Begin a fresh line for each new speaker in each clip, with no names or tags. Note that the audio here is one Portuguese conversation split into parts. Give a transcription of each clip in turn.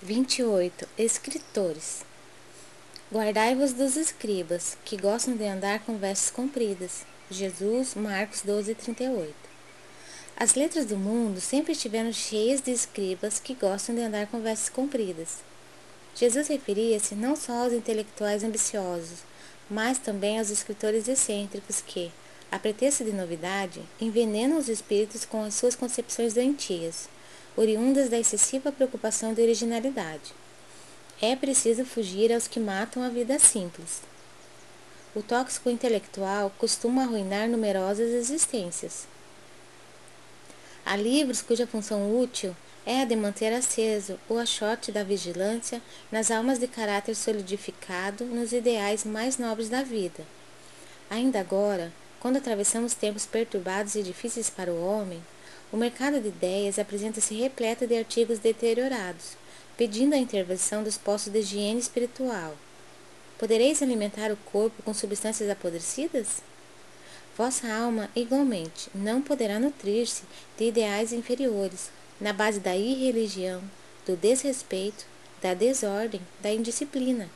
28. Escritores Guardai-vos dos escribas, que gostam de andar com vestes compridas. Jesus, Marcos 12, 38. As letras do mundo sempre estiveram cheias de escribas que gostam de andar com vestes compridas. Jesus referia-se não só aos intelectuais ambiciosos, mas também aos escritores excêntricos que, a pretexto de novidade, envenenam os espíritos com as suas concepções doentias oriundas da excessiva preocupação de originalidade. É preciso fugir aos que matam a vida simples. O tóxico intelectual costuma arruinar numerosas existências. Há livros cuja função útil é a de manter aceso o achote da vigilância nas almas de caráter solidificado nos ideais mais nobres da vida. Ainda agora, quando atravessamos tempos perturbados e difíceis para o homem, o mercado de ideias apresenta-se repleto de artigos deteriorados, pedindo a intervenção dos postos de higiene espiritual. Podereis alimentar o corpo com substâncias apodrecidas? Vossa alma, igualmente, não poderá nutrir-se de ideais inferiores, na base da irreligião, do desrespeito, da desordem, da indisciplina.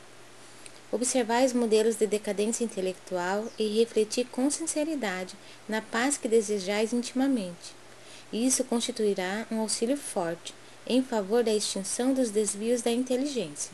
Observai os modelos de decadência intelectual e refleti com sinceridade na paz que desejais intimamente isso constituirá um auxílio forte em favor da extinção dos desvios da inteligência.